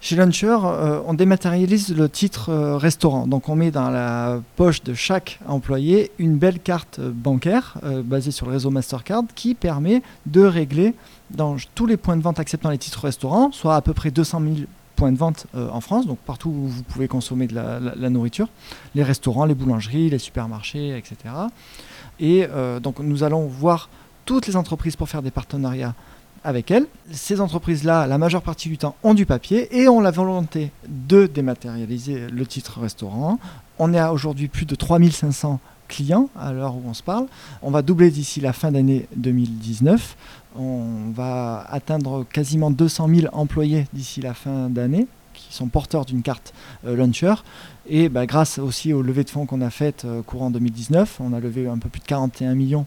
Chez Launcher, euh, on dématérialise le titre euh, restaurant. Donc on met dans la poche de chaque employé une belle carte bancaire basée sur le réseau Mastercard qui permet de régler dans tous les points de vente acceptant les titres restaurants, soit à peu près 200 000 points de vente en France, donc partout où vous pouvez consommer de la, nourriture, les restaurants, les boulangeries, les supermarchés, etc. Et donc nous allons voir toutes les entreprises pour faire des partenariats avec elles. Ces entreprises-là, la majeure partie du temps, ont du papier et ont la volonté de dématérialiser le titre restaurant. On est aujourd'hui plus de 3500 clients à l'heure où on se parle. On va doubler d'ici la fin d'année 2019. On va atteindre quasiment 200 000 employés d'ici la fin d'année qui sont porteurs d'une carte euh, launcher. Et bah, grâce aussi aux levées de fonds qu'on a faites euh, courant 2019, on a levé un peu plus de 41 millions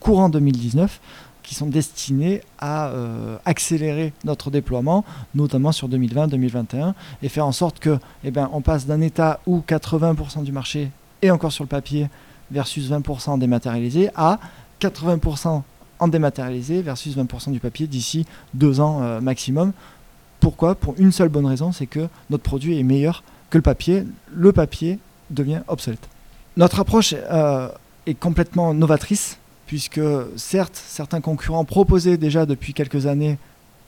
courant 2019 qui sont destinés à euh, accélérer notre déploiement, notamment sur 2020-2021, et faire en sorte que, eh ben, on passe d'un état où 80% du marché est encore sur le papier versus 20% dématérialisé à 80% en dématérialisé versus 20% du papier d'ici deux ans euh, maximum. Pourquoi? Pour une seule bonne raison, c'est que notre produit est meilleur que le papier. Le papier devient obsolète. Notre approche euh, est complètement novatrice puisque certes, certains concurrents proposaient déjà depuis quelques années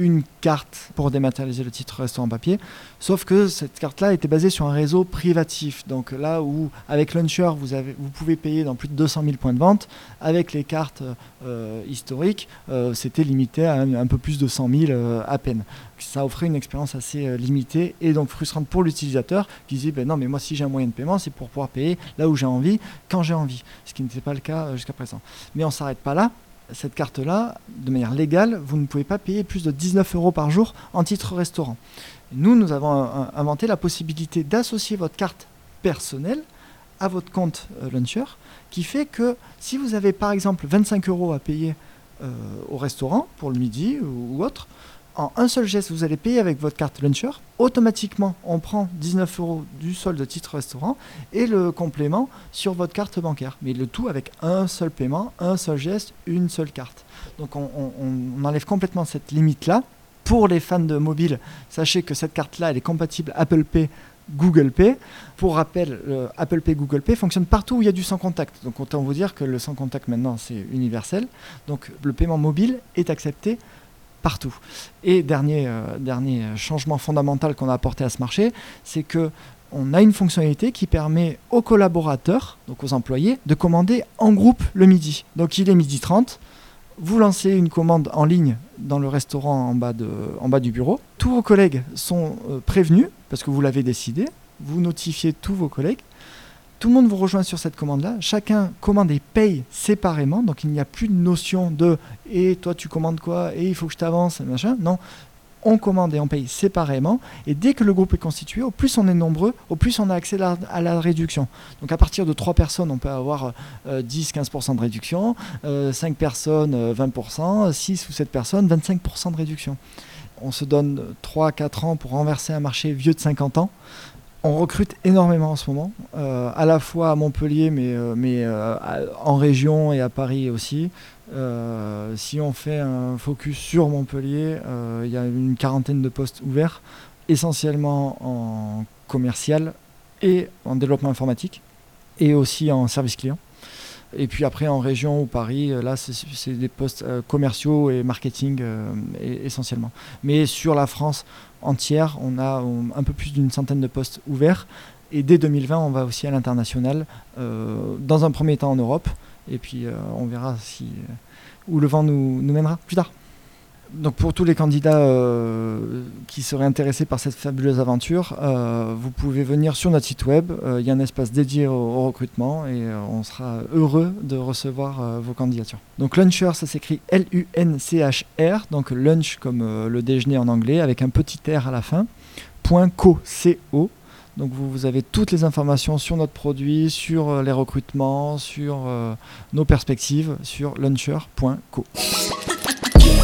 une carte pour dématérialiser le titre restaurant papier, sauf que cette carte-là était basée sur un réseau privatif. Donc là où avec Launcher, vous, avez, pouvez payer dans plus de 200 000 points de vente, avec les cartes euh, historiques, euh, c'était limité à un, peu plus de 100 000 euh, à peine. Ça offrait une expérience assez limitée et donc frustrante pour l'utilisateur qui disait ben non mais moi si j'ai un moyen de paiement c'est pour pouvoir payer là où j'ai envie, quand j'ai envie, ce qui n'était pas le cas jusqu'à présent. Mais on ne s'arrête pas là cette carte-là, de manière légale, vous ne pouvez pas payer plus de 19 euros par jour en titre restaurant. Nous, nous avons inventé la possibilité d'associer votre carte personnelle à votre compte euh, Launcher, qui fait que si vous avez par exemple 25 euros à payer euh, au restaurant pour le midi ou autre, en un seul geste, vous allez payer avec votre carte Launcher. Automatiquement, on prend 19 euros du solde titre restaurant et le complément sur votre carte bancaire. Mais le tout avec un seul paiement, un seul geste, une seule carte. Donc on, enlève complètement cette limite-là. Pour les fans de mobile, sachez que cette carte-là, elle est compatible Apple Pay Google Pay. Pour rappel, Apple Pay, Google Pay fonctionne partout où il y a du sans contact. Donc autant vous dire que le sans contact maintenant c'est universel. Donc le paiement mobile est accepté partout. Et dernier, euh, dernier changement fondamental qu'on a apporté à ce marché, c'est que on a une fonctionnalité qui permet aux collaborateurs, donc aux employés, de commander en groupe le midi. Donc il est midi 30, vous lancez une commande en ligne dans le restaurant en bas, du bureau. Tous vos collègues sont euh, prévenus parce que vous l'avez décidé. Vous notifiez tous vos collègues. Tout le monde vous rejoint sur cette commande-là. Chacun commande et paye séparément. Donc il n'y a plus de notion de et toi tu commandes quoi? Et il faut que je t'avance, machin. Non, on commande et on paye séparément. Et dès que le groupe est constitué, au plus on est nombreux, au plus on a accès à la, réduction. Donc à partir de 3 personnes, on peut avoir 10-15% euh, de réduction, 5 euh, personnes, 20%, euh, 6 ou 7 personnes, 25% de réduction. On se donne 3-4 ans pour renverser un marché vieux de 50 ans. On recrute énormément en ce moment, euh, à la fois à Montpellier, mais, euh, euh, en région et à Paris aussi. si on fait un focus sur Montpellier, il y a une quarantaine de postes ouverts, essentiellement en commercial et en développement informatique, et aussi en service client. Et puis après, en région ou Paris, là, c'est des postes commerciaux et marketing essentiellement. Mais sur la France, entière. On a un peu plus d'une centaine de postes ouverts. Et dès 2020, on va aussi à l'international, euh, dans un premier temps en Europe. Et puis euh, on verra où le vent nous mènera plus tard donc pour tous les candidats euh, qui seraient intéressés par cette fabuleuse aventure, euh, vous pouvez venir sur notre site web. Euh, il y a un espace dédié au, recrutement et on sera heureux de recevoir vos candidatures. Donc Luncher, ça s'écrit L-U-N-C-H-R, donc lunch comme le déjeuner en anglais, avec un petit R à la fin. .co, C-O. Donc vous, avez toutes les informations sur notre produit, sur les recrutements, sur nos perspectives sur launcher.co.